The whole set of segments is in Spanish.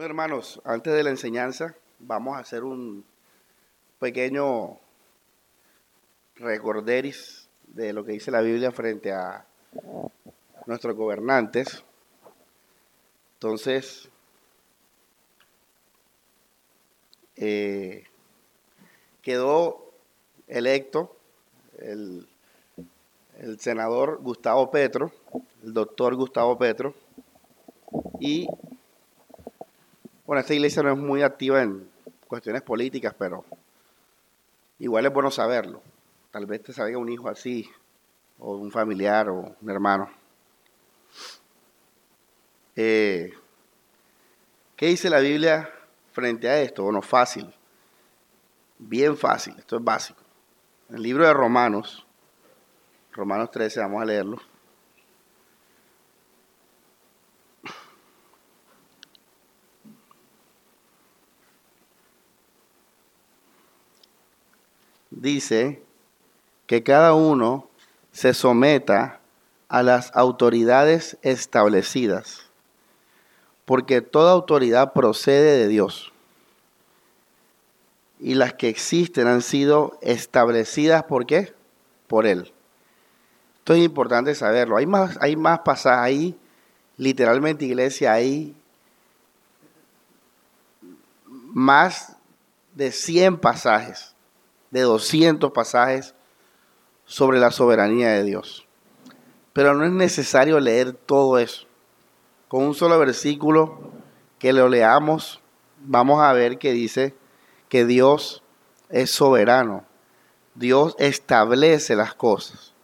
Bueno, hermanos, antes de la enseñanza, vamos a hacer un pequeño recorderis de lo que dice la Biblia frente a nuestros gobernantes. Entonces, eh, quedó electo el, el senador Gustavo Petro, el doctor Gustavo Petro, y bueno, esta iglesia no es muy activa en cuestiones políticas, pero igual es bueno saberlo. Tal vez te salga un hijo así, o un familiar, o un hermano. Eh, ¿Qué dice la Biblia frente a esto? Bueno, fácil, bien fácil, esto es básico. En el libro de Romanos, Romanos 13, vamos a leerlo. Dice que cada uno se someta a las autoridades establecidas, porque toda autoridad procede de Dios. Y las que existen han sido establecidas por qué? Por Él. Esto es importante saberlo. Hay más, hay más pasajes ahí, literalmente iglesia, hay más de 100 pasajes, de 200 pasajes sobre la soberanía de Dios. Pero no es necesario leer todo eso. Con un solo versículo que lo leamos, vamos a ver que dice que Dios es soberano. Dios establece las cosas.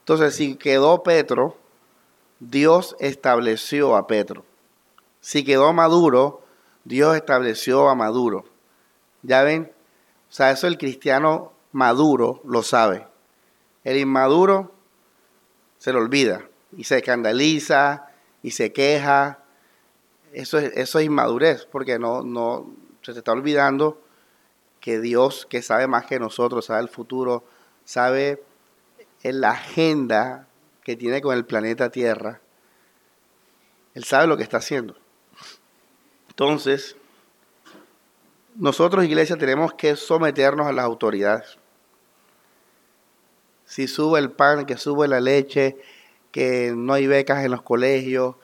Entonces, si quedó Petro, Dios estableció a Petro. Si quedó Maduro, Dios estableció a Maduro. ¿Ya ven? O sea, eso el cristiano maduro lo sabe. El inmaduro se lo olvida y se escandaliza y se queja. Eso es, eso es inmadurez, porque no, no se está olvidando que Dios, que sabe más que nosotros, sabe el futuro, sabe la agenda que tiene con el planeta Tierra, Él sabe lo que está haciendo. Entonces, nosotros, iglesia, tenemos que someternos a las autoridades. Si sube el pan, que sube la leche, que no hay becas en los colegios,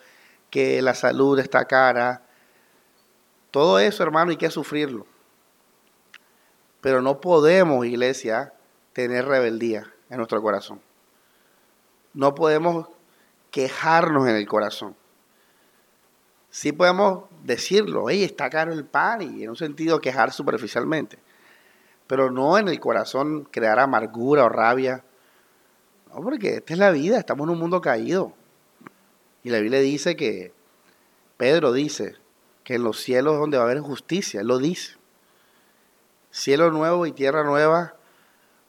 que la salud está cara, todo eso, hermano, hay que sufrirlo. Pero no podemos, iglesia, tener rebeldía en nuestro corazón. No podemos quejarnos en el corazón. Sí podemos decirlo, hey, está caro el pan y en un sentido quejar superficialmente, pero no en el corazón crear amargura o rabia. No, porque esta es la vida, estamos en un mundo caído. Y la Biblia dice que, Pedro dice, que en los cielos es donde va a haber justicia, él lo dice. Cielo nuevo y tierra nueva,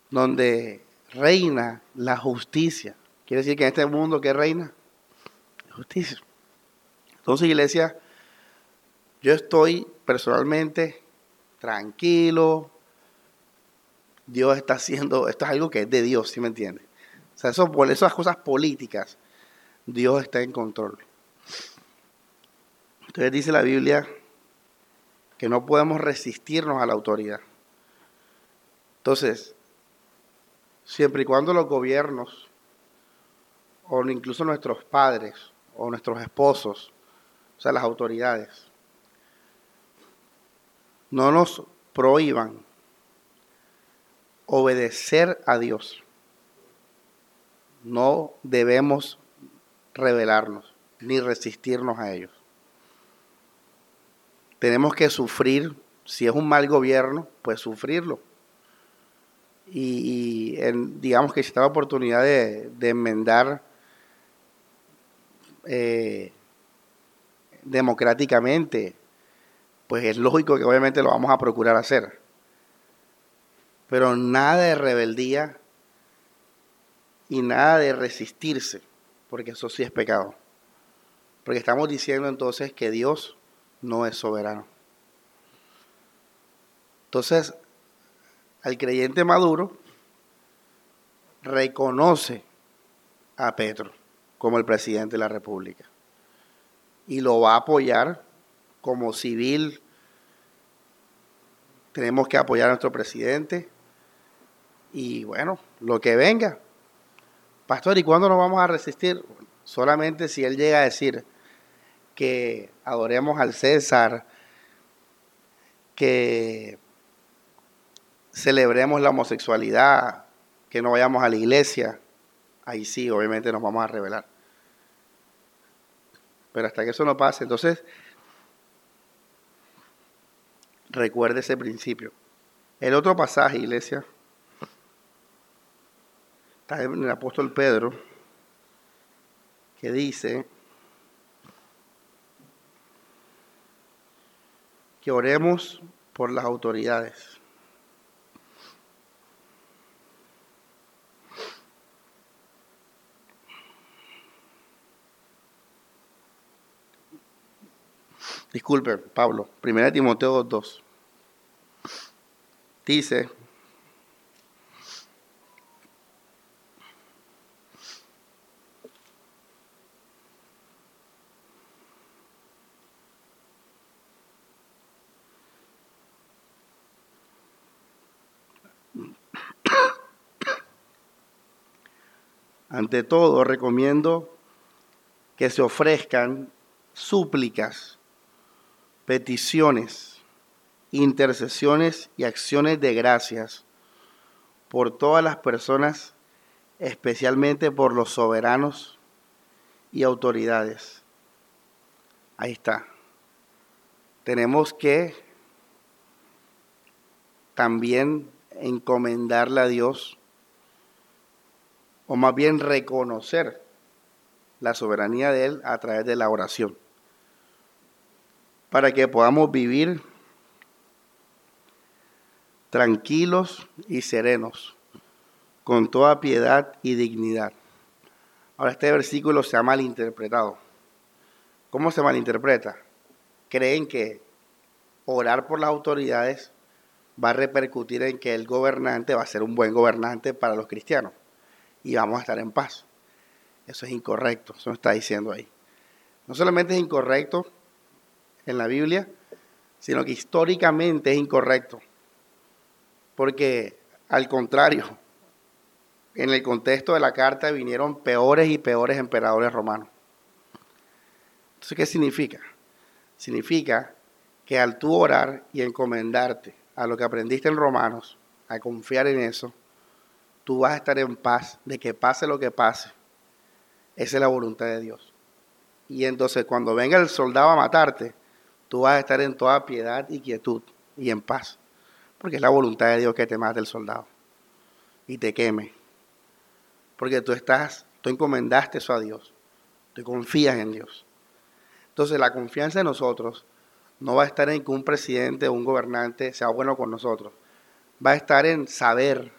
donde reina la justicia. Quiere decir que en este mundo que reina justicia. Entonces, iglesia, yo estoy personalmente tranquilo. Dios está haciendo, esto es algo que es de Dios, ¿sí me entiende? O sea, eso, por esas cosas políticas, Dios está en control. Entonces dice la Biblia que no podemos resistirnos a la autoridad. Entonces, siempre y cuando los gobiernos, o incluso nuestros padres, o nuestros esposos, o sea, las autoridades, no nos prohíban obedecer a Dios. No debemos rebelarnos ni resistirnos a ellos. Tenemos que sufrir, si es un mal gobierno, pues sufrirlo y, digamos que si está la oportunidad de, enmendar eh, democráticamente, pues es lógico que obviamente lo vamos a procurar hacer. Pero nada de rebeldía y nada de resistirse, porque eso sí es pecado. Porque estamos diciendo entonces que Dios no es soberano. Entonces, al creyente maduro, reconoce a Petro como el presidente de la República y lo va a apoyar como civil tenemos que apoyar a nuestro presidente y bueno, lo que venga. Pastor, ¿y cuándo nos vamos a resistir? Solamente si él llega a decir que adoremos al César, que celebremos la homosexualidad, que no vayamos a la iglesia, ahí sí, obviamente nos vamos a revelar. Pero hasta que eso no pase, entonces recuerde ese principio. El otro pasaje, iglesia, está en el apóstol Pedro, que dice que oremos por las autoridades. Disculpe, Pablo, 1 Timoteo 2. Dice, Ante todo, recomiendo que se ofrezcan súplicas peticiones, intercesiones y acciones de gracias por todas las personas, especialmente por los soberanos y autoridades. Ahí está. Tenemos que también encomendarle a Dios, o más bien reconocer la soberanía de Él a través de la oración para que podamos vivir tranquilos y serenos, con toda piedad y dignidad. Ahora este versículo se ha malinterpretado. ¿Cómo se malinterpreta? Creen que orar por las autoridades va a repercutir en que el gobernante va a ser un buen gobernante para los cristianos y vamos a estar en paz. Eso es incorrecto, eso está diciendo ahí. No solamente es incorrecto, en la Biblia, sino que históricamente es incorrecto. Porque al contrario, en el contexto de la carta vinieron peores y peores emperadores romanos. Entonces, ¿qué significa? Significa que al tú orar y encomendarte a lo que aprendiste en Romanos, a confiar en eso, tú vas a estar en paz de que pase lo que pase. Esa es la voluntad de Dios. Y entonces cuando venga el soldado a matarte, tú vas a estar en toda piedad y quietud y en paz. Porque es la voluntad de Dios que te mate el soldado y te queme. Porque tú estás, tú encomendaste eso a Dios. Tú confías en Dios. Entonces la confianza en nosotros no va a estar en que un presidente o un gobernante sea bueno con nosotros. Va a estar en saber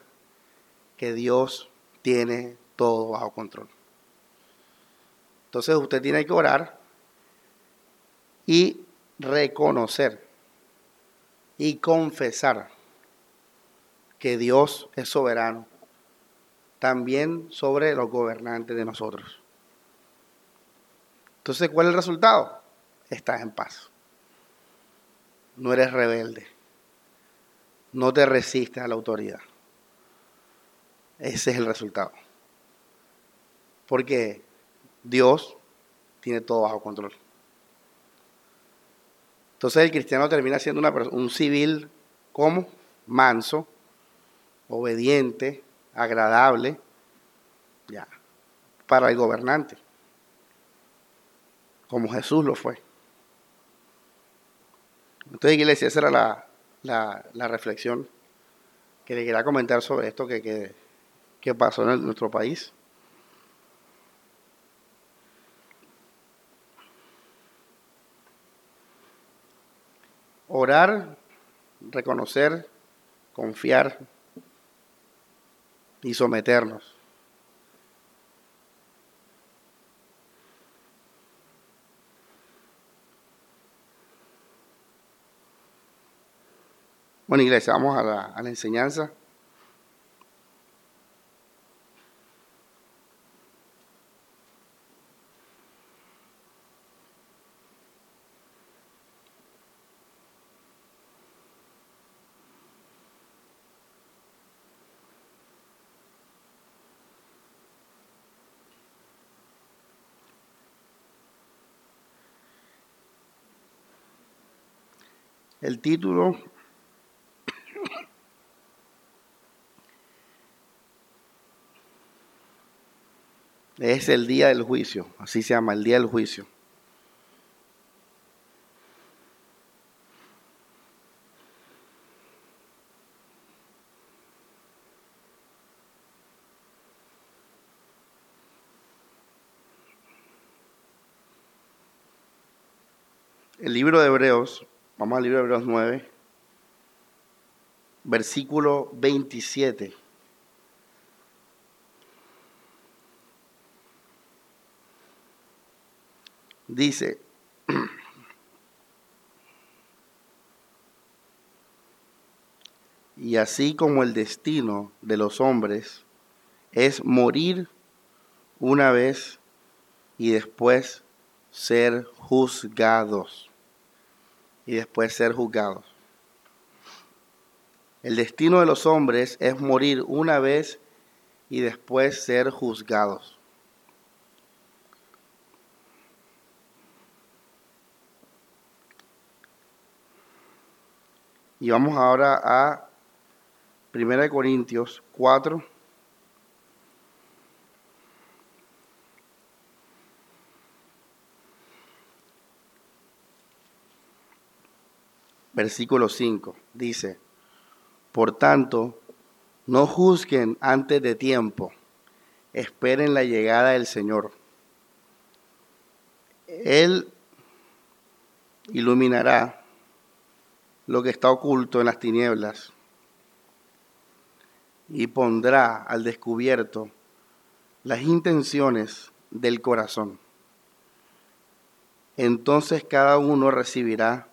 que Dios tiene todo bajo control. Entonces usted tiene que orar y reconocer y confesar que Dios es soberano, también sobre los gobernantes de nosotros. Entonces, ¿cuál es el resultado? Estás en paz. No eres rebelde. No te resistes a la autoridad. Ese es el resultado. Porque Dios tiene todo bajo control. Entonces el cristiano termina siendo una un civil como manso, obediente, agradable, ya, para el gobernante, como Jesús lo fue. Entonces, iglesia, esa era la, reflexión que le quería comentar sobre esto que, que pasó en nuestro país. Orar, reconocer, confiar y someternos. Bueno, iglesia, vamos a la, a la enseñanza. El título es el día del juicio, así se llama, el día del juicio. El libro de Hebreos, vamos al libro de Hebreos 9, versículo 27. Dice, y así como el destino de los hombres es morir una vez y después ser juzgados y después ser juzgados. El destino de los hombres es morir una vez y después ser juzgados. Y vamos ahora a 1 Corintios 4. Versículo 5, dice, por tanto, no juzguen antes de tiempo, esperen la llegada del Señor. Él iluminará lo que está oculto en las tinieblas y pondrá al descubierto las intenciones del corazón. Entonces cada uno recibirá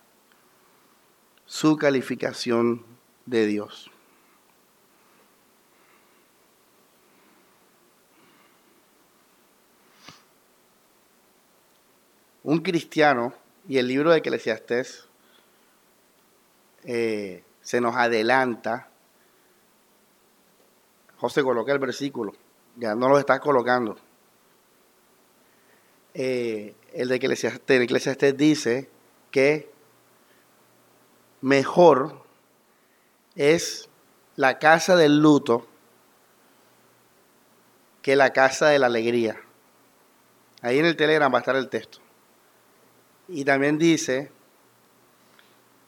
su calificación de Dios. Un cristiano, y el libro de Eclesiastés eh, se nos adelanta. José coloca el versículo, ya no lo está colocando. Eh, el de Eclesiastés, Eclesiastés dice que mejor es la casa del luto que la casa de la alegría. Ahí en el Telegram va a estar el texto. Y también dice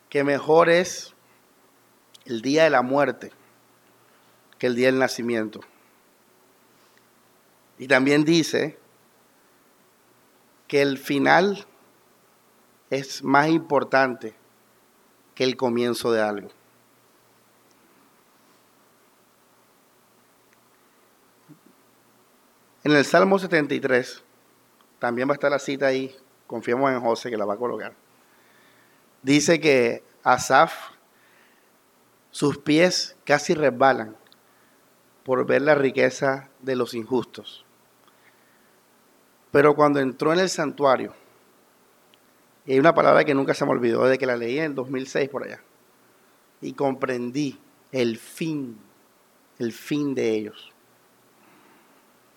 que mejor es el día de la muerte que el día del nacimiento. Y también dice que el final es más importante que el comienzo de algo. En el Salmo 73, también va a estar la cita ahí, confiamos en José que la va a colocar. Dice que Asaf, sus pies casi resbalan por ver la riqueza de los injustos. Pero cuando entró en el santuario, y hay una palabra que nunca se me olvidó desde que la leí en 2006 por allá. Y comprendí el fin, el fin de ellos.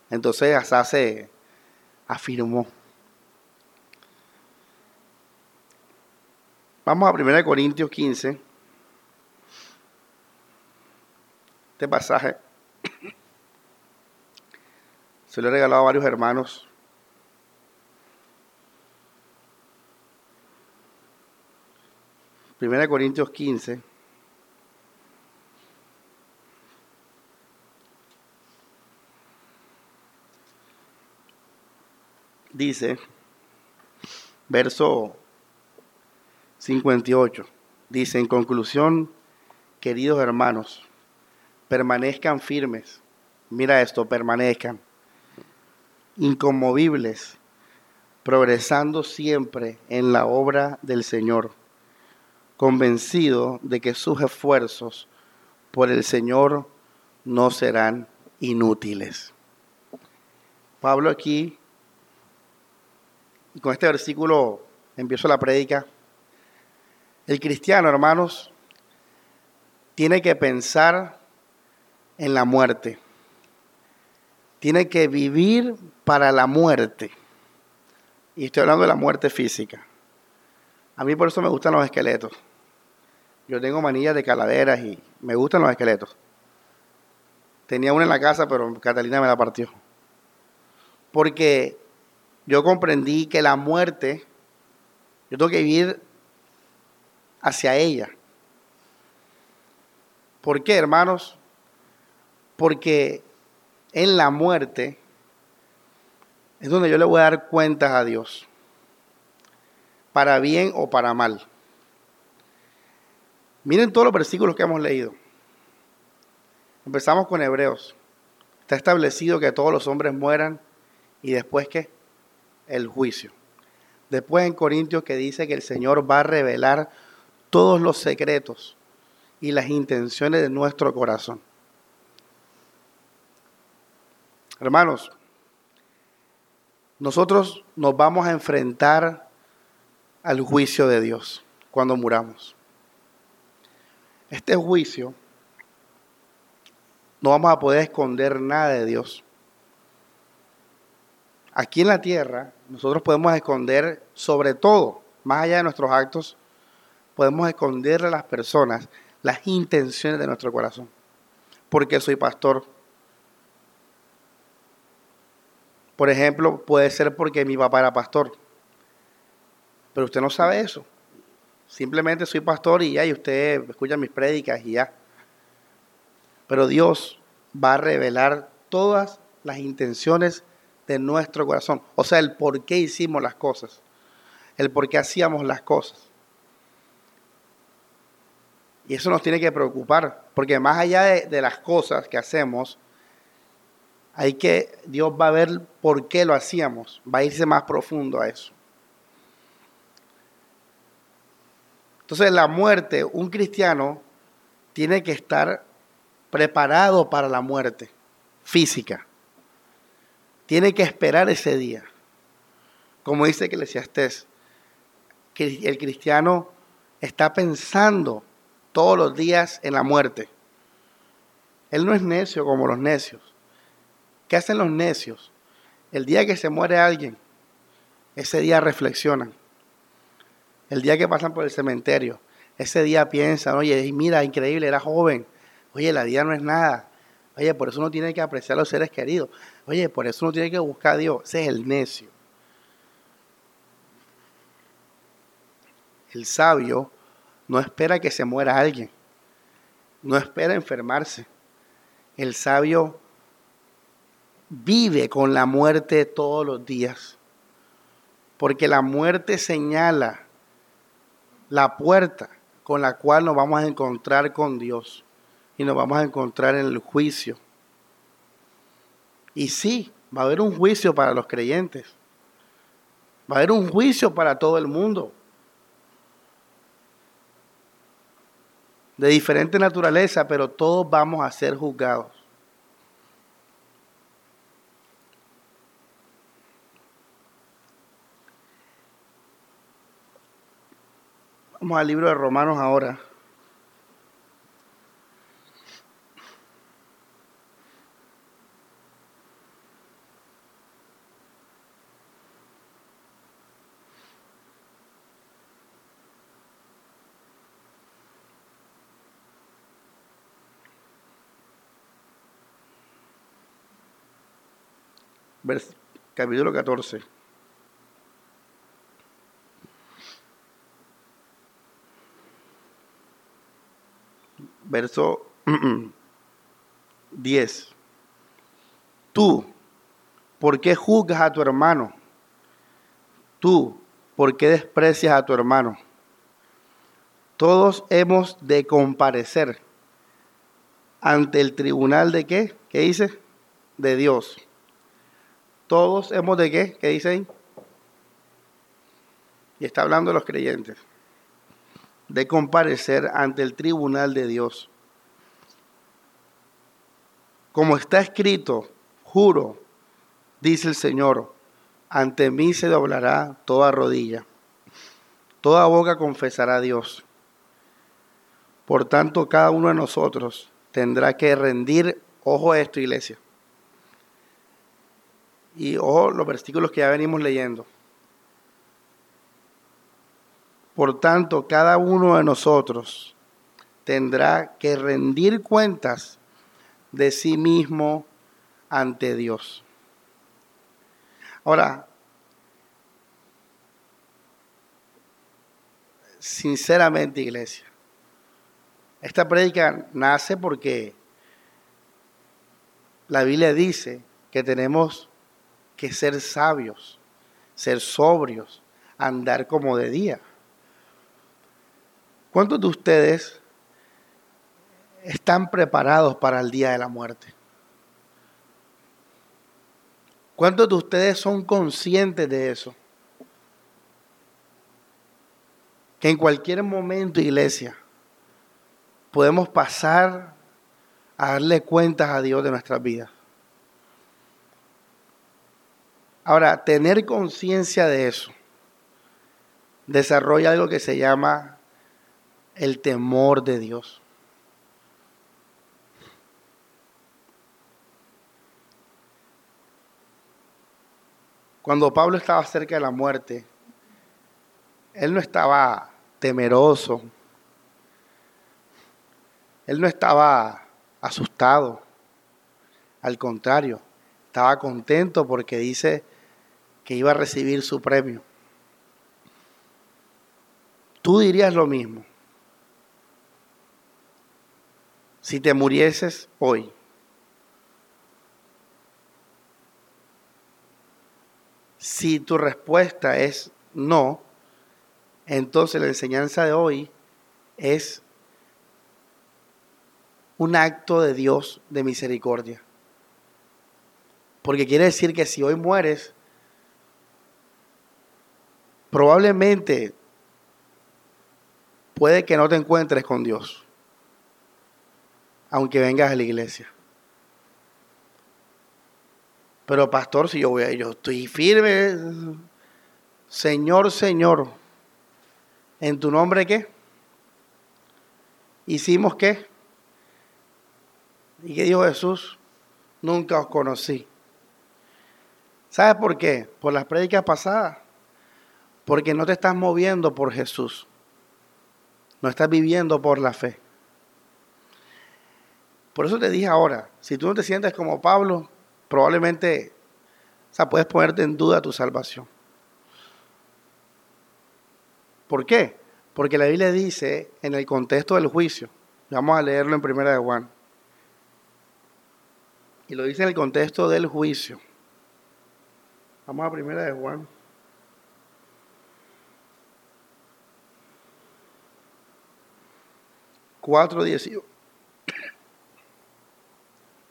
Entonces hasta se afirmó. Vamos a 1 Corintios 15. Este pasaje se lo he regalado a varios hermanos Primera Corintios 15. Dice, verso 58, dice, en conclusión, queridos hermanos, permanezcan firmes. Mira esto, permanezcan inconmovibles, progresando siempre en la obra del Señor convencido de que sus esfuerzos por el Señor no serán inútiles. Pablo aquí, con este versículo empiezo la prédica, el cristiano, hermanos, tiene que pensar en la muerte. Tiene que vivir para la muerte. Y estoy hablando de la muerte física. A mí por eso me gustan los esqueletos. Yo tengo manillas de calaveras y me gustan los esqueletos. Tenía una en la casa, pero Catalina me la partió. Porque yo comprendí que la muerte, yo tengo que vivir hacia ella. ¿Por qué, hermanos? Porque en la muerte es donde yo le voy a dar cuentas a Dios, para bien o para mal. Miren todos los versículos que hemos leído. Empezamos con Hebreos. Está establecido que todos los hombres mueran y después que el juicio. Después en Corintios que dice que el Señor va a revelar todos los secretos y las intenciones de nuestro corazón. Hermanos, nosotros nos vamos a enfrentar al juicio de Dios cuando muramos. Este juicio no vamos a poder esconder nada de Dios. Aquí en la tierra nosotros podemos esconder sobre todo, más allá de nuestros actos, podemos esconderle a las personas las intenciones de nuestro corazón. Porque soy pastor. Por ejemplo, puede ser porque mi papá era pastor. Pero usted no sabe eso. Simplemente soy pastor y ya, y usted escucha mis prédicas y ya. Pero Dios va a revelar todas las intenciones de nuestro corazón. O sea, el por qué hicimos las cosas. El por qué hacíamos las cosas. Y eso nos tiene que preocupar, porque más allá de, las cosas que hacemos, hay que, Dios va a ver por qué lo hacíamos, va a irse más profundo a eso. Entonces la muerte, un cristiano tiene que estar preparado para la muerte física. Tiene que esperar ese día. Como dice Eclesiastés, que el cristiano está pensando todos los días en la muerte. Él no es necio como los necios. ¿Qué hacen los necios? El día que se muere alguien, ese día reflexionan. El día que pasan por el cementerio, ese día piensan, oye, mira, increíble, era joven. Oye, la vida no es nada. Oye, por eso uno tiene que apreciar a los seres queridos. Oye, por eso uno tiene que buscar a Dios. Ese es el necio. El sabio no espera que se muera alguien. No espera enfermarse. El sabio vive con la muerte todos los días. Porque la muerte señala la puerta con la cual nos vamos a encontrar con Dios y nos vamos a encontrar en el juicio. Y sí, va a haber un juicio para los creyentes. Va a haber un juicio para todo el mundo. De diferente naturaleza, pero todos vamos a ser juzgados. Vamos al libro de Romanos ahora. capítulo 14. Verso 10. Tú, ¿por qué juzgas a tu hermano? Tú, ¿por qué desprecias a tu hermano? Todos hemos de comparecer ante el tribunal de qué? ¿Qué dice? De Dios. Todos hemos de qué? ¿Qué dice ahí? Y está hablando de los creyentes. De comparecer ante el tribunal de Dios. Como está escrito, juro, dice el Señor, ante mí se doblará toda rodilla. Toda boca confesará a Dios. Por tanto, cada uno de nosotros tendrá que rendir, ojo a esto, iglesia, y ojo los versículos que ya venimos leyendo. Por tanto, cada uno de nosotros tendrá que rendir cuentas de sí mismo ante Dios. Ahora, sinceramente, iglesia, esta prédica nace porque la Biblia dice que tenemos que ser sabios, ser sobrios, andar como de día. ¿Cuántos de ustedes están preparados para el día de la muerte? ¿Cuántos de ustedes son conscientes de eso? Que en cualquier momento, iglesia, podemos pasar a darle cuentas a Dios de nuestras vidas. Ahora, tener conciencia de eso desarrolla algo que se llama el temor de Dios. Cuando Pablo estaba cerca de la muerte, él no estaba temeroso, él no estaba asustado, al contrario, estaba contento porque dice que iba a recibir su premio. Tú dirías lo mismo. Si te murieses hoy, Si tu respuesta es no, entonces la enseñanza de hoy es un acto de Dios de misericordia. Porque quiere decir que si hoy mueres, probablemente puede que no te encuentres con Dios, aunque vengas a la iglesia. Pero pastor, si yo voy a, yo estoy firme, Señor, Señor, ¿en tu nombre qué? ¿Hicimos qué? ¿Y qué dijo Jesús? Nunca os conocí. ¿Sabes por qué? Por las prédicas pasadas. Porque no te estás moviendo por Jesús. No estás viviendo por la fe. Por eso te dije ahora, si tú no te sientes como Pablo, probablemente, o sea, puedes ponerte en duda tu salvación. ¿Por qué? Porque la Biblia dice en el contexto del juicio, vamos a leerlo en primera de Juan, y lo dice en el contexto del juicio. Vamos a primera de Juan. Cuatro dieciocho.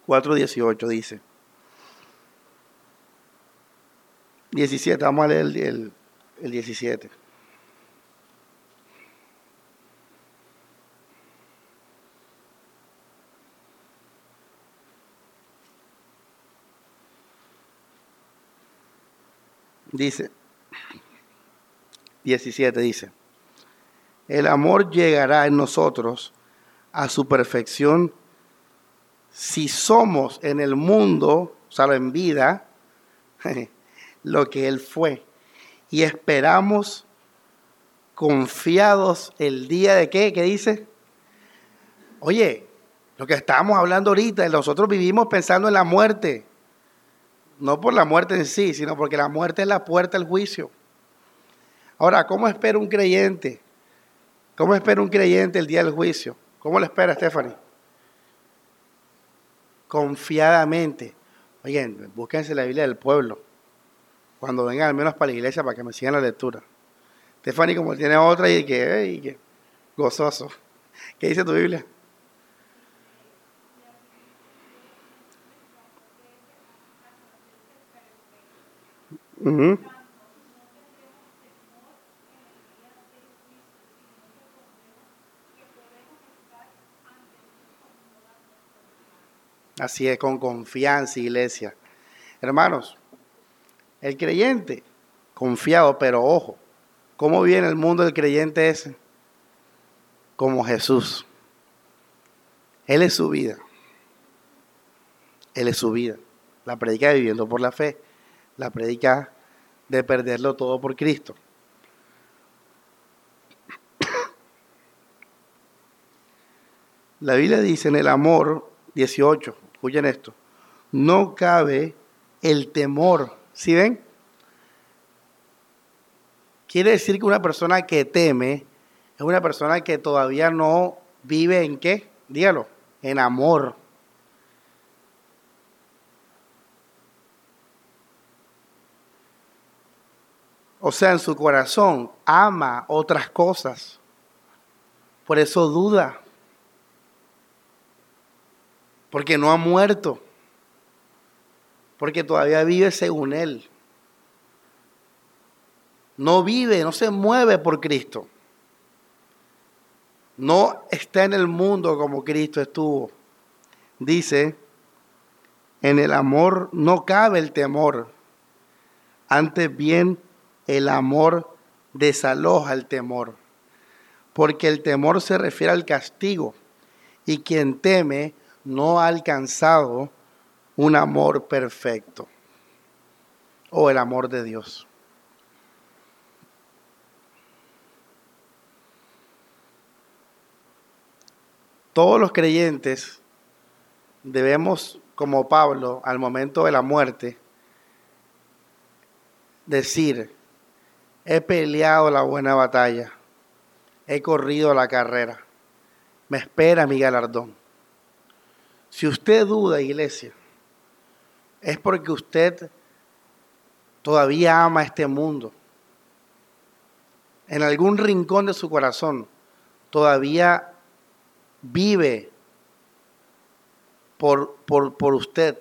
4.18 dice. 17, vamos a leer el, el, 17. Dice, 17 dice, el amor llegará en nosotros a su perfección si somos en el mundo, o sea, en vida, lo que Él fue. Y esperamos confiados el día de qué, ¿qué dice? Oye, lo que estábamos hablando ahorita, nosotros vivimos pensando en la muerte. No por la muerte en sí, sino porque la muerte es la puerta al juicio. Ahora, ¿cómo espera un creyente? ¿Cómo espera un creyente el día del juicio? ¿Cómo lo espera Stephanie? Confiadamente. Oigan, búsquense la Biblia del pueblo cuando vengan al menos para la iglesia para que me sigan la lectura. Stephanie como tiene otra y que, que gozoso. ¿Qué dice tu Biblia? Así es, con confianza, iglesia. Hermanos, el creyente, confiado, pero ojo, ¿cómo viene el mundo del creyente ese? Como Jesús. Él es su vida. Él es su vida. La predica de viviendo por la fe. La predica de perderlo todo por Cristo. La Biblia dice en el amor 18, escuchen esto, no cabe el temor. ¿Sí ven? Quiere decir que una persona que teme es una persona que todavía no vive en qué? Dígalo, en amor. O sea, en su corazón ama otras cosas. Por eso duda. Porque no ha muerto. Porque todavía vive según Él. No vive, no se mueve por Cristo. No está en el mundo como Cristo estuvo. Dice, en el amor no cabe el temor. Antes bien, el amor desaloja el temor, porque el temor se refiere al castigo y quien teme no ha alcanzado un amor perfecto o el amor de Dios. Todos los creyentes debemos, como Pablo, al momento de la muerte, decir, He peleado la buena batalla. He corrido la carrera. Me espera mi galardón. Si usted duda, iglesia, es porque usted todavía ama este mundo. En algún rincón de su corazón todavía vive por, por, por usted.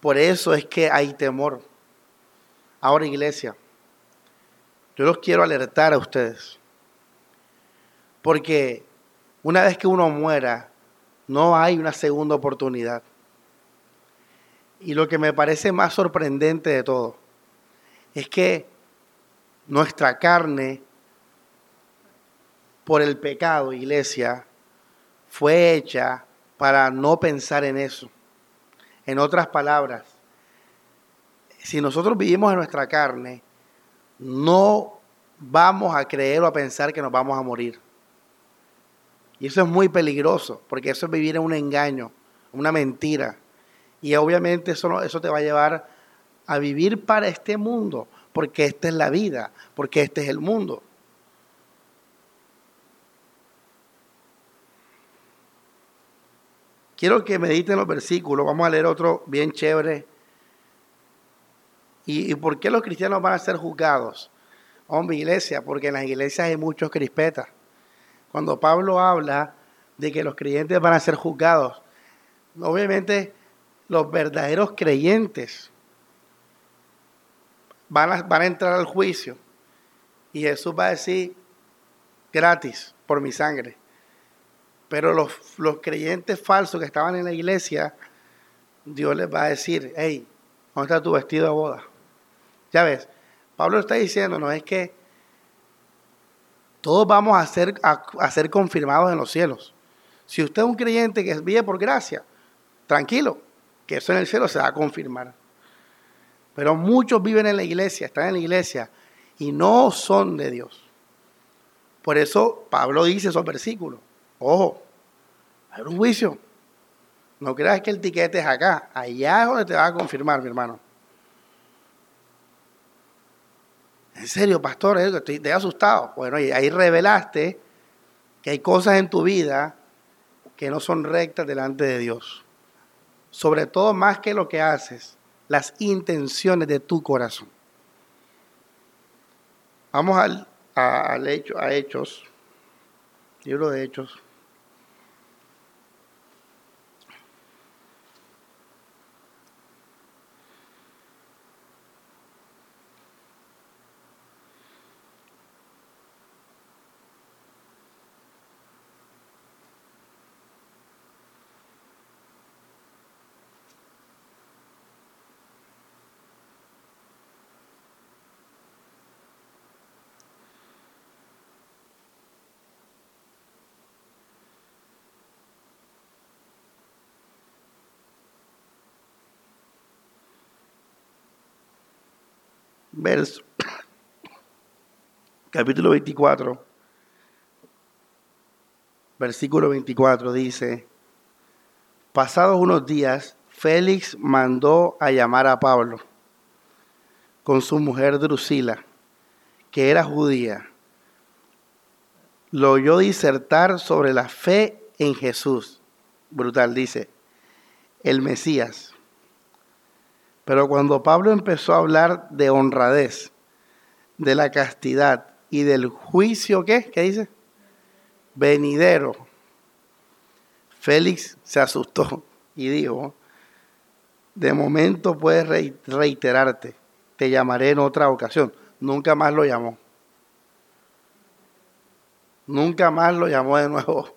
Por eso es que hay temor. Ahora, iglesia, yo los quiero alertar a ustedes. Porque una vez que uno muera, no hay una segunda oportunidad. Y lo que me parece más sorprendente de todo es que nuestra carne, por el pecado, iglesia, fue hecha para no pensar en eso. En otras palabras, si nosotros vivimos en nuestra carne, no vamos a creer o a pensar que nos vamos a morir. Y eso es muy peligroso, porque eso es vivir en un engaño, una mentira. Y obviamente eso, eso te va a llevar a vivir para este mundo, porque esta es la vida, porque este es el mundo. Quiero que mediten los versículos, vamos a leer otro bien chévere ¿Y, por qué los cristianos van a ser juzgados? Hombre, iglesia, porque en las iglesias hay muchos crispetas. Cuando Pablo habla de que los creyentes van a ser juzgados, obviamente los verdaderos creyentes van a, entrar al juicio y Jesús va a decir gratis por mi sangre. Pero los, los creyentes falsos que estaban en la iglesia, Dios les va a decir, hey, ¿dónde está tu vestido de boda? Ya ves, Pablo está diciendo, no es que todos vamos a ser, a, ser confirmados en los cielos. Si usted es un creyente que vive por gracia, tranquilo, que eso en el cielo se va a confirmar. Pero muchos viven en la iglesia, están en la iglesia y no son de Dios. Por eso Pablo dice esos versículos. Ojo, hay un juicio. No creas que el tiquete es acá. Allá es donde te va a confirmar, mi hermano. En serio, pastor, estoy, he asustado. Bueno, ahí revelaste que hay cosas en tu vida que no son rectas delante de Dios. Sobre todo más que lo que haces, las intenciones de tu corazón. Vamos al, al hecho, a Hechos, libro de Hechos. Verso, capítulo 24. versículo 24 dice, pasados unos días, Félix mandó a llamar a Pablo con su mujer Drusila, que era judía. Lo oyó disertar sobre la fe en Jesús. Brutal, dice, el Mesías. Pero cuando Pablo empezó a hablar de honradez, de la castidad y del juicio, ¿qué? ¿Qué dice? Venidero. Félix se asustó y dijo, de momento puedes reiterarte, te llamaré en otra ocasión. Nunca más lo llamó. Nunca más lo llamó de nuevo.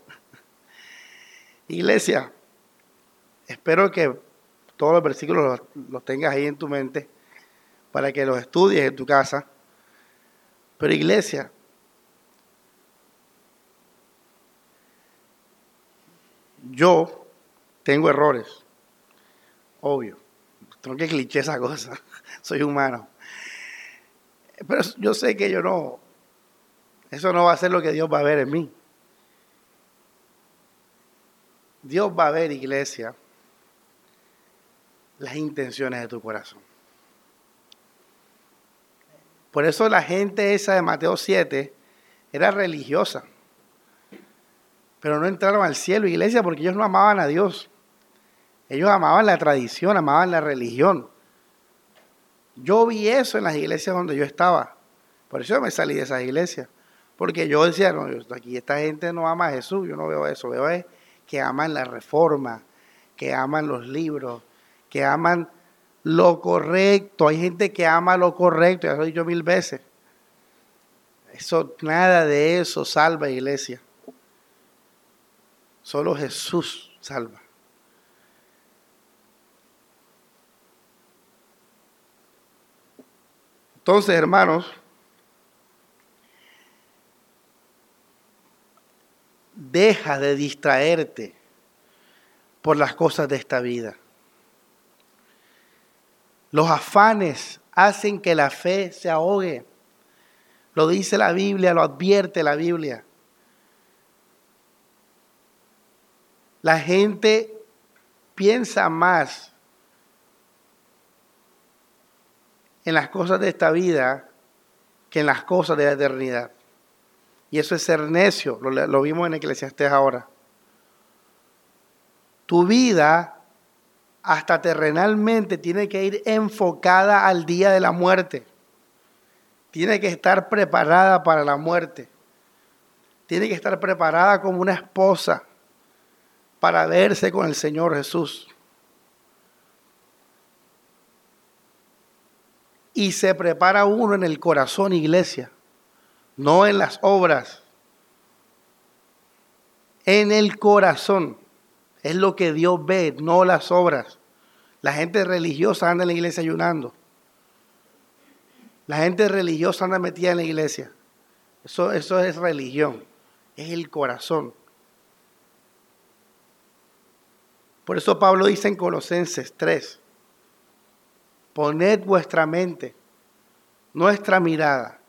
Iglesia, espero que todos los versículos los, tengas ahí en tu mente para que los estudies en tu casa. Pero iglesia, yo tengo errores, obvio. Tengo que cliché esa cosa, soy humano. Pero yo sé que yo no, eso no va a ser lo que Dios va a ver en mí. Dios va a ver, iglesia, las intenciones de tu corazón. Por eso la gente esa de Mateo 7 era religiosa, pero no entraron al cielo, iglesia, porque ellos no amaban a Dios. Ellos amaban la tradición, amaban la religión. Yo vi eso en las iglesias donde yo estaba. Por eso me salí de esas iglesias. Porque yo decía, no, aquí esta gente no ama a Jesús, yo no veo eso, veo que aman la reforma, que aman los libros, que aman lo correcto. Hay gente que ama lo correcto, ya lo he dicho mil veces. Eso, nada de eso salva iglesia. Solo Jesús salva. Entonces, hermanos, deja de distraerte por las cosas de esta vida. Los afanes hacen que la fe se ahogue. Lo dice la Biblia, lo advierte la Biblia. La gente piensa más en las cosas de esta vida que en las cosas de la eternidad. Y eso es ser necio, lo, vimos en Eclesiastés ahora. Tu vida, hasta terrenalmente, tiene que ir enfocada al día de la muerte. Tiene que estar preparada para la muerte. Tiene que estar preparada como una esposa para verse con el Señor Jesús. Y se prepara uno en el corazón, iglesia no en las obras, en el corazón. Es lo que Dios ve, no las obras. La gente religiosa anda en la iglesia ayunando. La gente religiosa anda metida en la iglesia. Eso, eso es religión, es el corazón. Por eso Pablo dice en Colosenses 3, poned vuestra mente, nuestra mirada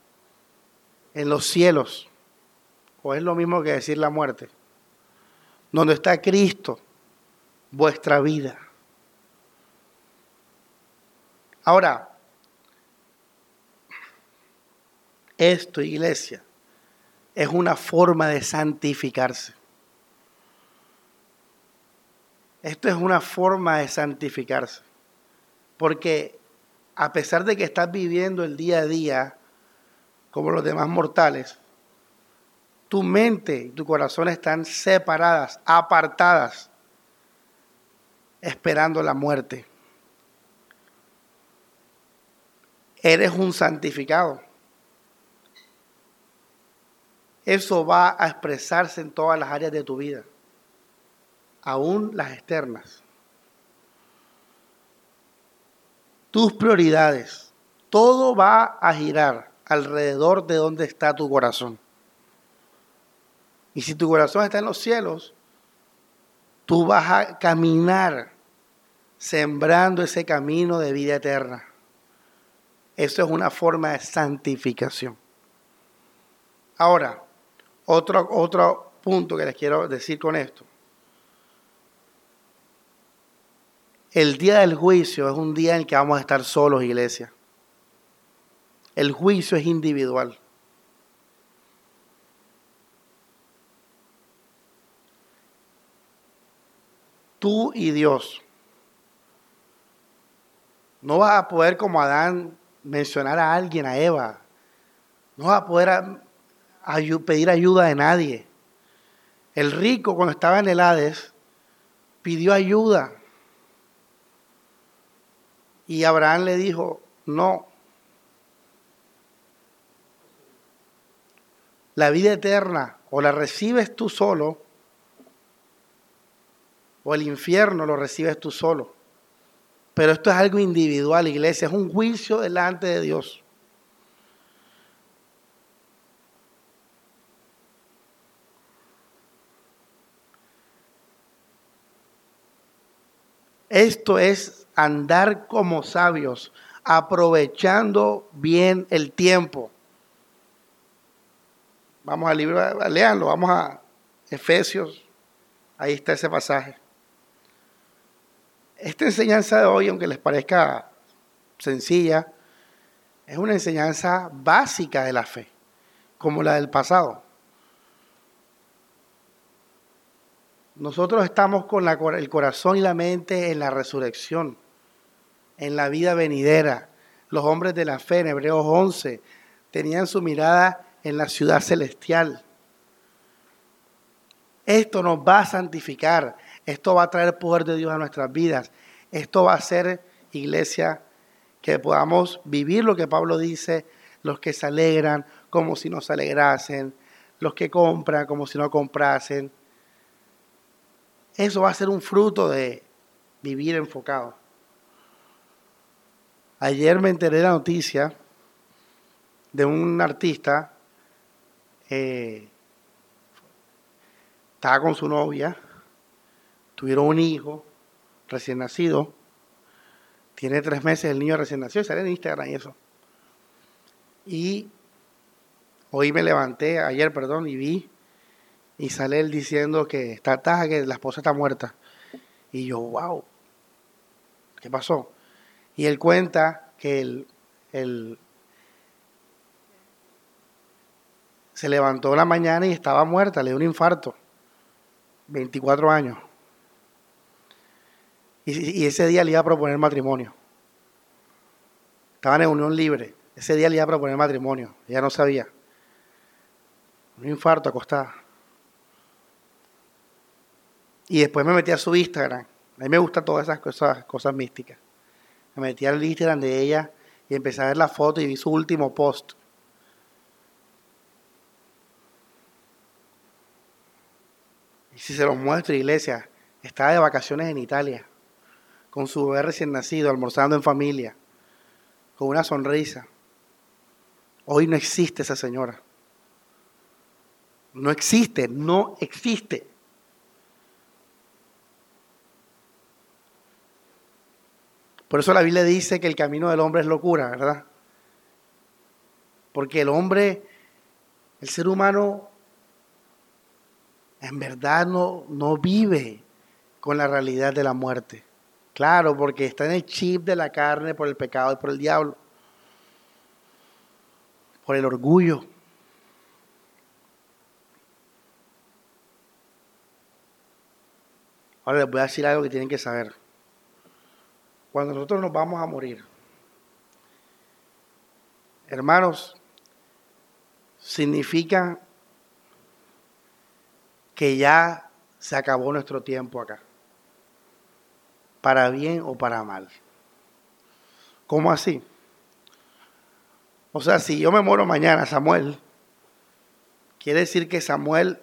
en los cielos, o es lo mismo que decir la muerte, donde está Cristo, vuestra vida. Ahora, esto, iglesia, es una forma de santificarse. Esto es una forma de santificarse. Porque a pesar de que estás viviendo el día a día como los demás mortales, tu mente y tu corazón están separadas, apartadas, esperando la muerte. Eres un santificado. Eso va a expresarse en todas las áreas de tu vida, aún las externas. Tus prioridades, todo va a girar alrededor de donde está tu corazón. Y si tu corazón está en los cielos, tú vas a caminar sembrando ese camino de vida eterna. Eso es una forma de santificación. Ahora, otro, otro punto que les quiero decir con esto. El día del juicio es un día en el que vamos a estar solos, iglesia. El juicio es individual. Tú y Dios. No vas a poder como Adán mencionar a alguien, a Eva. No vas a poder pedir ayuda de nadie. El rico cuando estaba en el Hades pidió ayuda. Y Abraham le dijo, no. La vida eterna o la recibes tú solo o el infierno lo recibes tú solo. Pero esto es algo individual, iglesia, es un juicio delante de Dios. Esto es andar como sabios, aprovechando bien el tiempo. Vamos al libro, leanlo, vamos a Efesios, ahí está ese pasaje. Esta enseñanza de hoy, aunque les parezca sencilla, es una enseñanza básica de la fe, como la del pasado. Nosotros estamos con el corazón y la mente en la resurrección, en la vida venidera. Los hombres de la fe en Hebreos 11 tenían su mirada en la ciudad celestial. Esto nos va a santificar, esto va a traer poder de Dios a nuestras vidas. Esto va a ser, iglesia, que podamos vivir lo que Pablo dice, los que se alegran como si no se alegrasen, los que compran como si no comprasen. Eso va a ser un fruto de vivir enfocado. Ayer me enteré de la noticia de un artista, eh, estaba con su novia, tuvieron un hijo recién nacido, tiene tres meses el niño recién nacido, sale en Instagram y eso. Y hoy me levanté, ayer, perdón, y vi, y sale él diciendo que está taja, que la esposa está muerta. Y yo, wow, ¿qué pasó? Y él cuenta que él, se levantó la mañana y estaba muerta, le dio un infarto, 24 años. Y, ese día le iba a proponer matrimonio. Estaban en unión libre. Ese día le iba a proponer matrimonio. Ella no sabía. Un infarto acostada. Y después me metí a su Instagram. A mí me gustan todas esas cosas, cosas místicas. Me metí al Instagram de ella y empecé a ver la foto y vi su último post. Y si se los muestro, iglesia, estaba de vacaciones en Italia con su bebé recién nacido, almorzando en familia, con una sonrisa. Hoy no existe esa señora. No existe, no existe. Por eso la Biblia dice que el camino del hombre es locura, ¿verdad? Porque el hombre, el ser humano, en verdad no, no vive con la realidad de la muerte. Claro, porque está en el chip de la carne por el pecado y por el diablo. Por el orgullo. Ahora les voy a decir algo que tienen que saber. Cuando nosotros nos vamos a morir, hermanos, significa que ya se acabó nuestro tiempo acá para bien o para mal. ¿Cómo así? O sea, si yo me muero mañana, Samuel, quiere decir que Samuel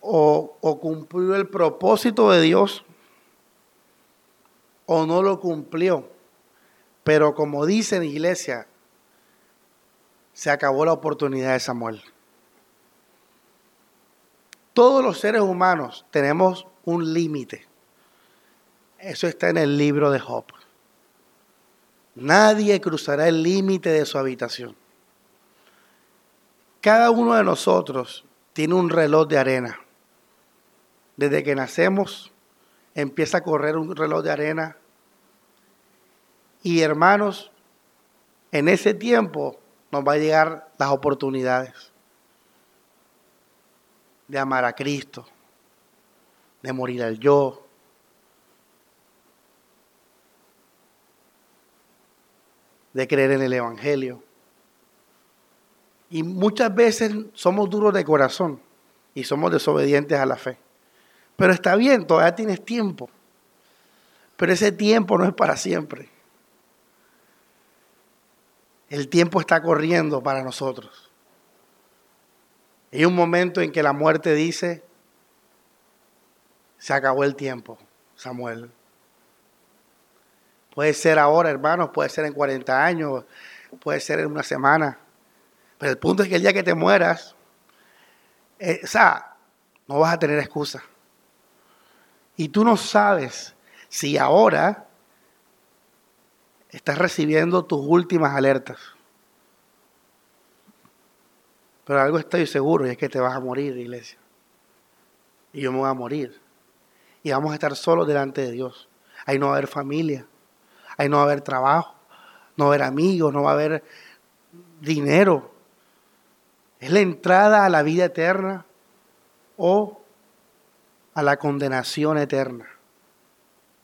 o, cumplió el propósito de Dios o no lo cumplió. Pero como dice en iglesia, se acabó la oportunidad de Samuel. Todos los seres humanos tenemos un límite. Eso está en el libro de Job. Nadie cruzará el límite de su habitación. Cada uno de nosotros tiene un reloj de arena. Desde que nacemos empieza a correr un reloj de arena. Y hermanos, en ese tiempo nos va a llegar las oportunidades de amar a Cristo, de morir al yo, de creer en el Evangelio. Y muchas veces somos duros de corazón y somos desobedientes a la fe. Pero está bien, todavía tienes tiempo. Pero ese tiempo no es para siempre. El tiempo está corriendo para nosotros. Hay un momento en que la muerte dice, se acabó el tiempo, Samuel. Puede ser ahora, hermanos, puede ser en 40 años, puede ser en una semana. Pero el punto es que el día que te mueras, eh, o sea, no vas a tener excusa. Y tú no sabes si ahora estás recibiendo tus últimas alertas. Pero algo estoy seguro y es que te vas a morir, iglesia. Y yo me voy a morir. Y vamos a estar solos delante de Dios. Ahí no va a haber familia. Ahí no va a haber trabajo. No va a haber amigos. No va a haber dinero. Es la entrada a la vida eterna o a la condenación eterna.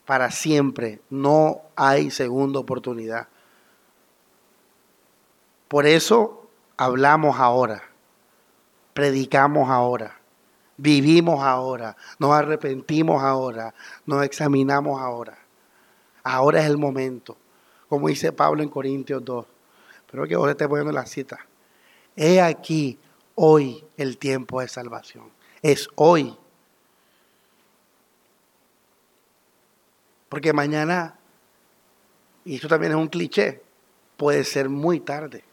Para siempre. No hay segunda oportunidad. Por eso hablamos ahora, predicamos ahora, vivimos ahora, nos arrepentimos ahora, nos examinamos ahora. Ahora es el momento, como dice Pablo en Corintios 2. Espero que vos estés poniendo la cita. He aquí hoy el tiempo de salvación. Es hoy. Porque mañana, y esto también es un cliché, puede ser muy tarde.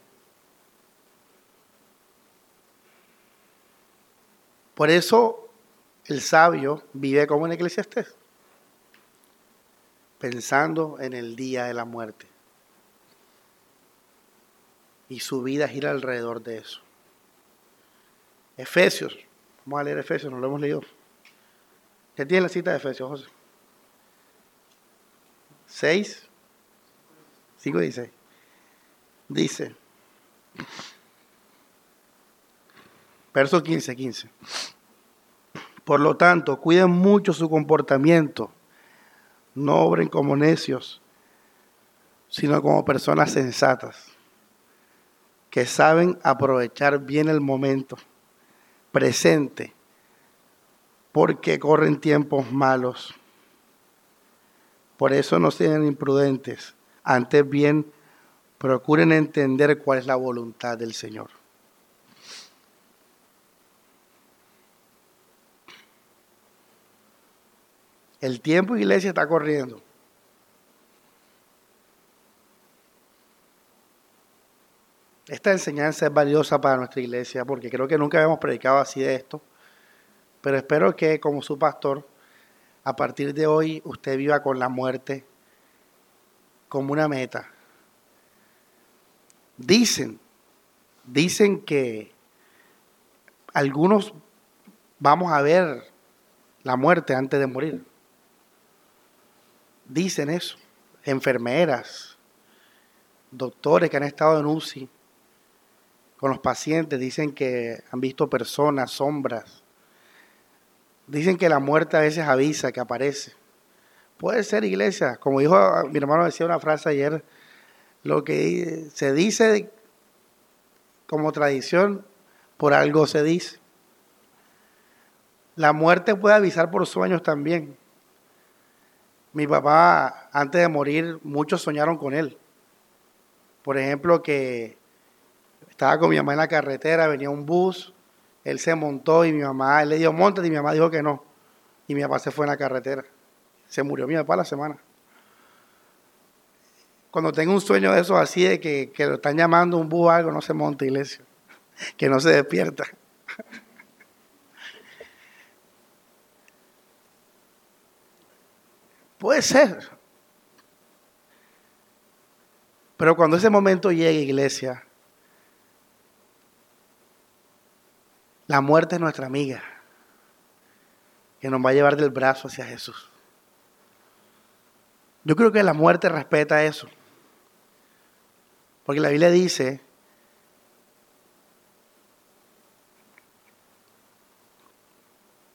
Por eso el sabio vive como en Eclesiastés, pensando en el día de la muerte. Y su vida gira alrededor de eso. Efesios, vamos a leer Efesios, no lo hemos leído. ¿Qué tiene la cita de Efesios, José? 6, 5 y 6. Dice, verso 15, 15. Por lo tanto, cuiden mucho su comportamiento. No obren como necios, sino como personas sensatas, que saben aprovechar bien el momento presente, porque corren tiempos malos. Por eso no sean imprudentes, antes bien procuren entender cuál es la voluntad del Señor. El tiempo, iglesia, está corriendo. Esta enseñanza es valiosa para nuestra iglesia porque creo que nunca habíamos predicado así de esto. Pero espero que como su pastor, a partir de hoy usted viva con la muerte como una meta. Dicen, dicen que algunos vamos a ver la muerte antes de morir. Dicen eso. Enfermeras, doctores que han estado en UCI con los pacientes, dicen que han visto personas, sombras. Dicen que la muerte a veces avisa que aparece. Puede ser iglesia. Como dijo mi hermano, decía una frase ayer, lo que se dice como tradición, por algo se dice. La muerte puede avisar por sueños también. Mi papá, antes de morir, muchos soñaron con él. Por ejemplo, que estaba con mi mamá en la carretera, venía un bus, él se montó y mi mamá, él le dio monte y mi mamá dijo que no. Y mi papá se fue en la carretera. Se murió mi papá la semana. Cuando tengo un sueño de eso así, de que, que lo están llamando un bus o algo, no se monte, iglesia. Que no se despierta. Puede ser. Pero cuando ese momento llegue, iglesia, La muerte es nuestra amiga, que nos va a llevar del brazo hacia Jesús. Yo creo que la muerte respeta eso. Porque la Biblia dice,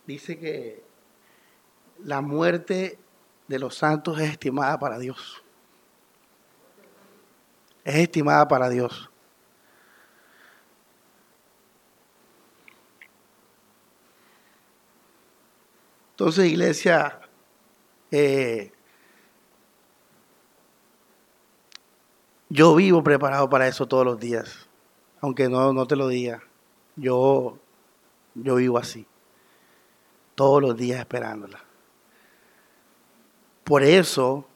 dice que la muerte de los santos es estimada para Dios. Es estimada para Dios. Entonces, iglesia, eh, yo vivo preparado para eso todos los días, aunque no, no te lo diga. Yo, yo vivo así, todos los días esperándola. Por eso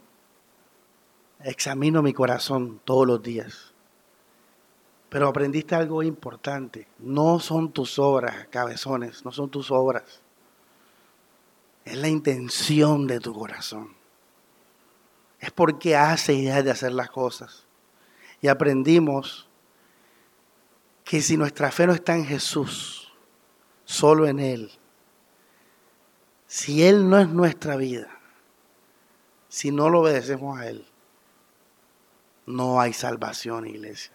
examino mi corazón todos los días. Pero aprendiste algo importante. No son tus obras, cabezones, no son tus obras. Es la intención de tu corazón. Es porque hace ideas de hacer las cosas. Y aprendimos que si nuestra fe no está en Jesús, solo en Él, si Él no es nuestra vida, si no lo obedecemos a Él, no hay salvación, iglesia.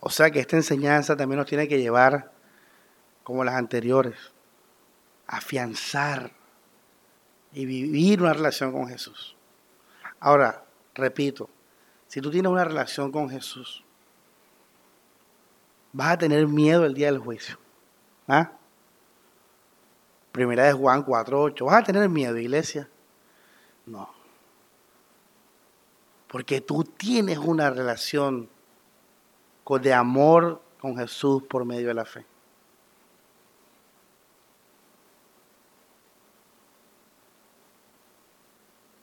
O sea que esta enseñanza también nos tiene que llevar como las anteriores, afianzar y vivir una relación con Jesús. Ahora, repito, si tú tienes una relación con Jesús, vas a tener miedo el día del juicio. ¿Ah? Primera de Juan 4.8. ¿Vas a tener miedo, iglesia? No. Porque tú tienes una relación de amor con Jesús por medio de la fe.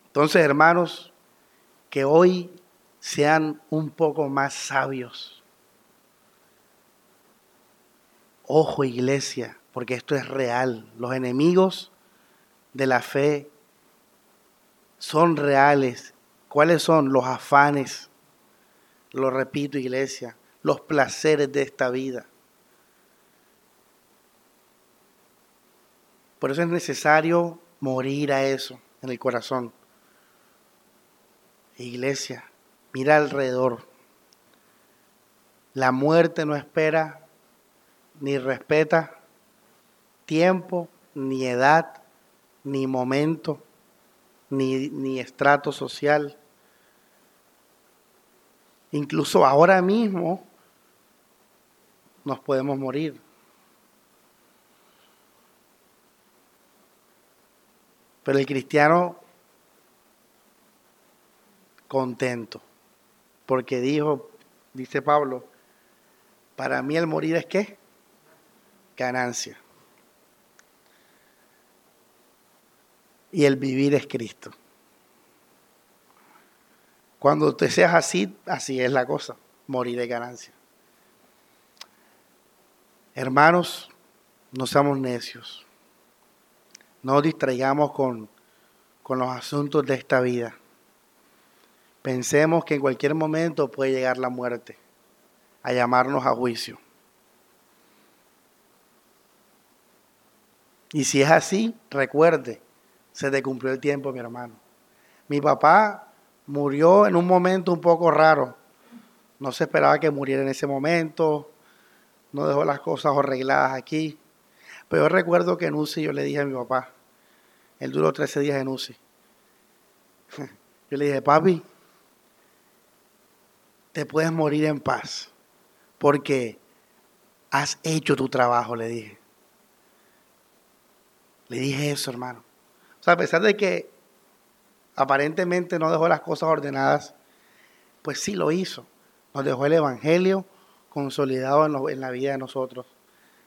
Entonces, hermanos, que hoy sean un poco más sabios. Ojo, iglesia, porque esto es real. Los enemigos de la fe son reales. ¿Cuáles son los afanes? Lo repito, iglesia, los placeres de esta vida. Por eso es necesario morir a eso en el corazón. Iglesia, mira alrededor. La muerte no espera ni respeta tiempo, ni edad, ni momento, ni, ni estrato social. Incluso ahora mismo nos podemos morir. Pero el cristiano contento, porque dijo, dice Pablo, para mí el morir es qué? Ganancia. Y el vivir es Cristo. Cuando te seas así, así es la cosa, morir es ganancia. Hermanos, no seamos necios. No distraigamos con, con los asuntos de esta vida. Pensemos que en cualquier momento puede llegar la muerte a llamarnos a juicio. Y si es así, recuerde, se te cumplió el tiempo, mi hermano. Mi papá murió en un momento un poco raro. No se esperaba que muriera en ese momento. No dejó las cosas arregladas aquí. Pero yo recuerdo que en UCI yo le dije a mi papá, él duró 13 días en UCI. Yo le dije, papi, te puedes morir en paz, porque has hecho tu trabajo, le dije. Le dije eso, hermano. O sea, a pesar de que aparentemente no dejó las cosas ordenadas, pues sí lo hizo. Nos dejó el Evangelio consolidado en, la vida de nosotros,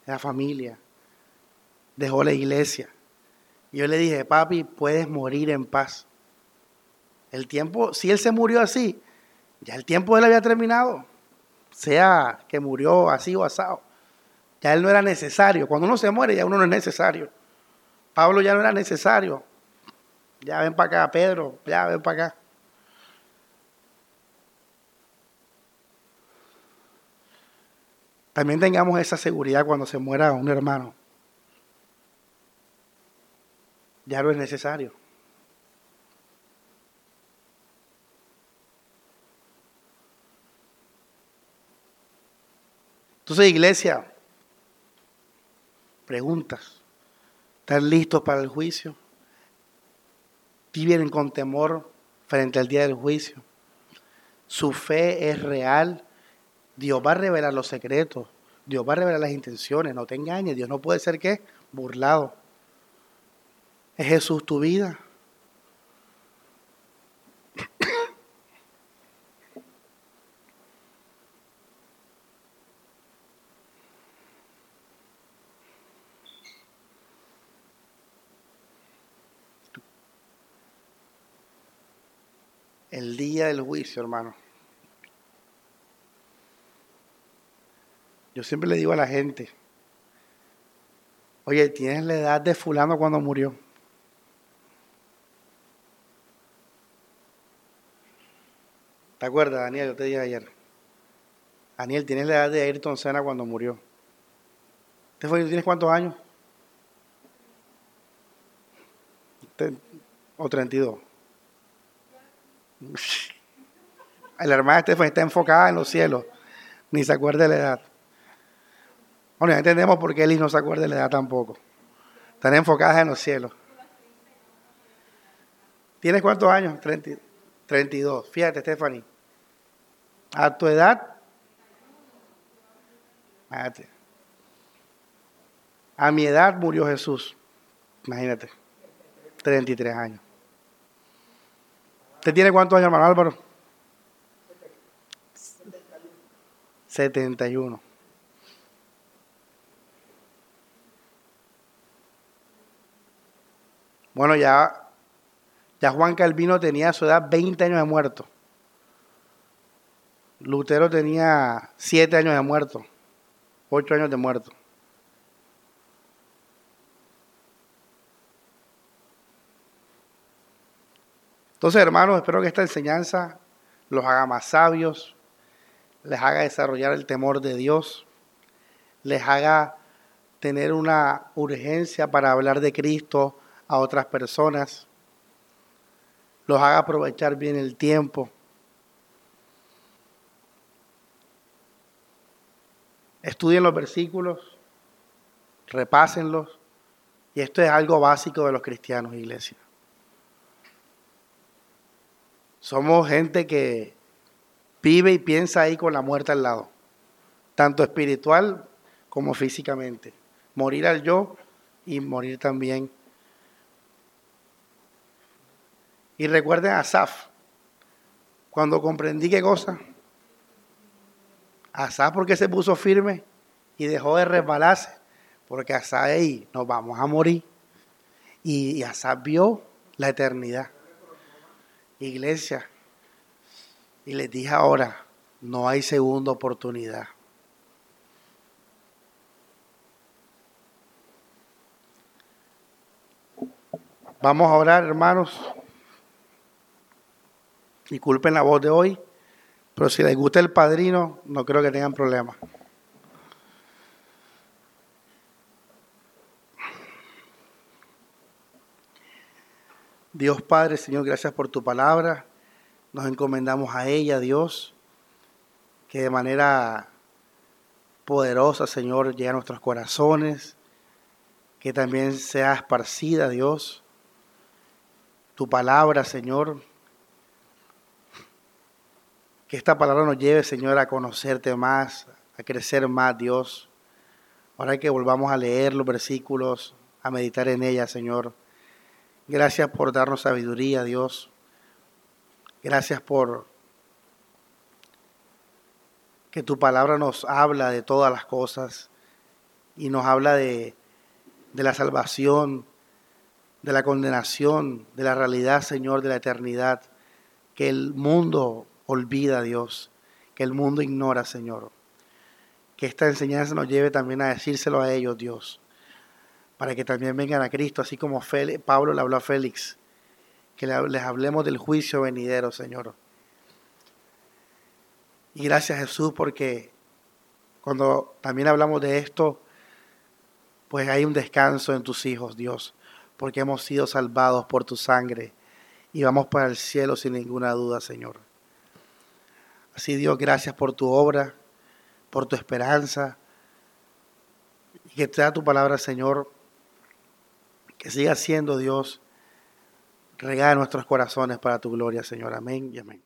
en la familia. Dejó la iglesia. Y yo le dije, papi, puedes morir en paz. El tiempo, si él se murió así, ya el tiempo de él había terminado. Sea que murió así o asado. Ya él no era necesario. Cuando uno se muere, ya uno no es necesario. Pablo ya no era necesario. Ya ven para acá, Pedro, ya ven para acá. también tengamos esa seguridad cuando se muera un hermano. Ya no es necesario. Entonces, iglesia, preguntas. ¿Están listos para el juicio? ¿Viven con temor frente al día del juicio? ¿Su fe es real? Dios va a revelar los secretos. Dios va a revelar las intenciones. No te engañes. Dios no puede ser que burlado. ¿Es Jesús tu vida? El del juicio, hermano. Yo siempre le digo a la gente, oye, tienes la edad de fulano cuando murió. ¿Te acuerdas, Daniel? Yo te dije ayer. Daniel, tienes la edad de Ayrton Senna cuando murió. ¿Tienes cuántos años? ¿O 32? La hermana Stephanie está enfocada en los cielos. Ni se acuerda de la edad. Bueno, ya entendemos por qué Eli no se acuerda de la edad tampoco. Están enfocadas en los cielos. ¿Tienes cuántos años? 32. Fíjate, Stephanie. A tu edad. Fíjate. A mi edad murió Jesús. Imagínate. 33 años. ¿Usted tiene cuántos años, hermano Álvaro? 71. Bueno, ya, ya Juan Calvino tenía a su edad 20 años de muerto. Lutero tenía 7 años de muerto, 8 años de muerto. Entonces, hermanos, espero que esta enseñanza los haga más sabios, les haga desarrollar el temor de Dios, les haga tener una urgencia para hablar de Cristo a otras personas, los haga aprovechar bien el tiempo. Estudien los versículos, repásenlos, y esto es algo básico de los cristianos, iglesia. Somos gente que vive y piensa ahí con la muerte al lado, tanto espiritual como físicamente. Morir al yo y morir también Y recuerden a Asaf, cuando comprendí qué cosa. Asaf porque se puso firme y dejó de resbalarse, porque Asaf ahí nos vamos a morir. Y, y Asaf vio la eternidad. Iglesia, y les dije ahora, no hay segunda oportunidad. Vamos a orar, hermanos. Disculpen la voz de hoy, pero si les gusta el padrino, no creo que tengan problema. Dios Padre, Señor, gracias por tu palabra. Nos encomendamos a ella, Dios, que de manera poderosa, Señor, llegue a nuestros corazones, que también sea esparcida, Dios, tu palabra, Señor, que esta palabra nos lleve, Señor, a conocerte más, a crecer más, Dios. Ahora que volvamos a leer los versículos, a meditar en ella, Señor. Gracias por darnos sabiduría, Dios. Gracias por que tu palabra nos habla de todas las cosas y nos habla de, de la salvación, de la condenación, de la realidad, Señor, de la eternidad, que el mundo olvida, Dios, que el mundo ignora, Señor. Que esta enseñanza nos lleve también a decírselo a ellos, Dios, para que también vengan a Cristo, así como Pablo le habló a Félix, que les hablemos del juicio venidero, Señor. Y gracias Jesús porque Cuando también hablamos de esto, pues hay un descanso en tus hijos, Dios, porque hemos sido salvados por tu sangre y vamos para el cielo sin ninguna duda, Señor. Así Dios, gracias por tu obra, por tu esperanza, y que te da tu palabra, Señor, que siga siendo Dios, regala nuestros corazones para tu gloria, Señor. Amén y amén.